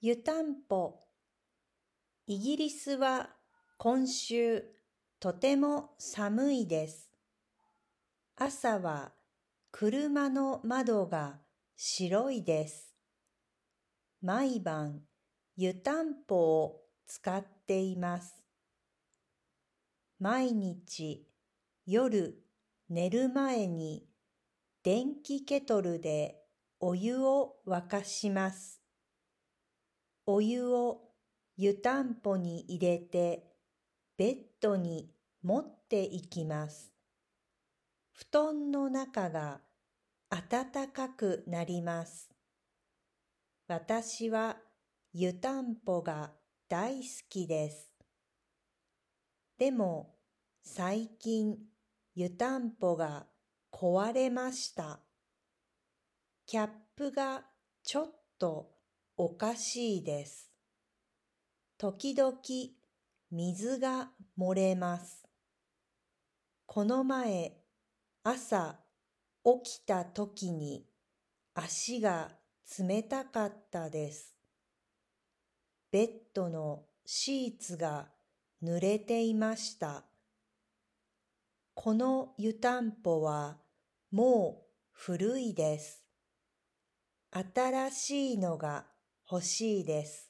湯たんぽイギリスは今週とても寒いです。朝は車の窓が白いです。毎晩湯たんぽを使っています。毎日夜寝る前に電気ケトルでお湯を沸かします。お湯を湯たんぽに入れてベッドに持っていきます。布団の中が暖かくなります。私は湯たんぽが大好きです。でも最近湯たんぽが壊れました。キャップがちょっとおかしいです。時々水が漏れます。この前朝起きた時に足が冷たかったです。ベッドのシーツが濡れていました。この湯たんぽはもう古いです。新しいのが欲しいです。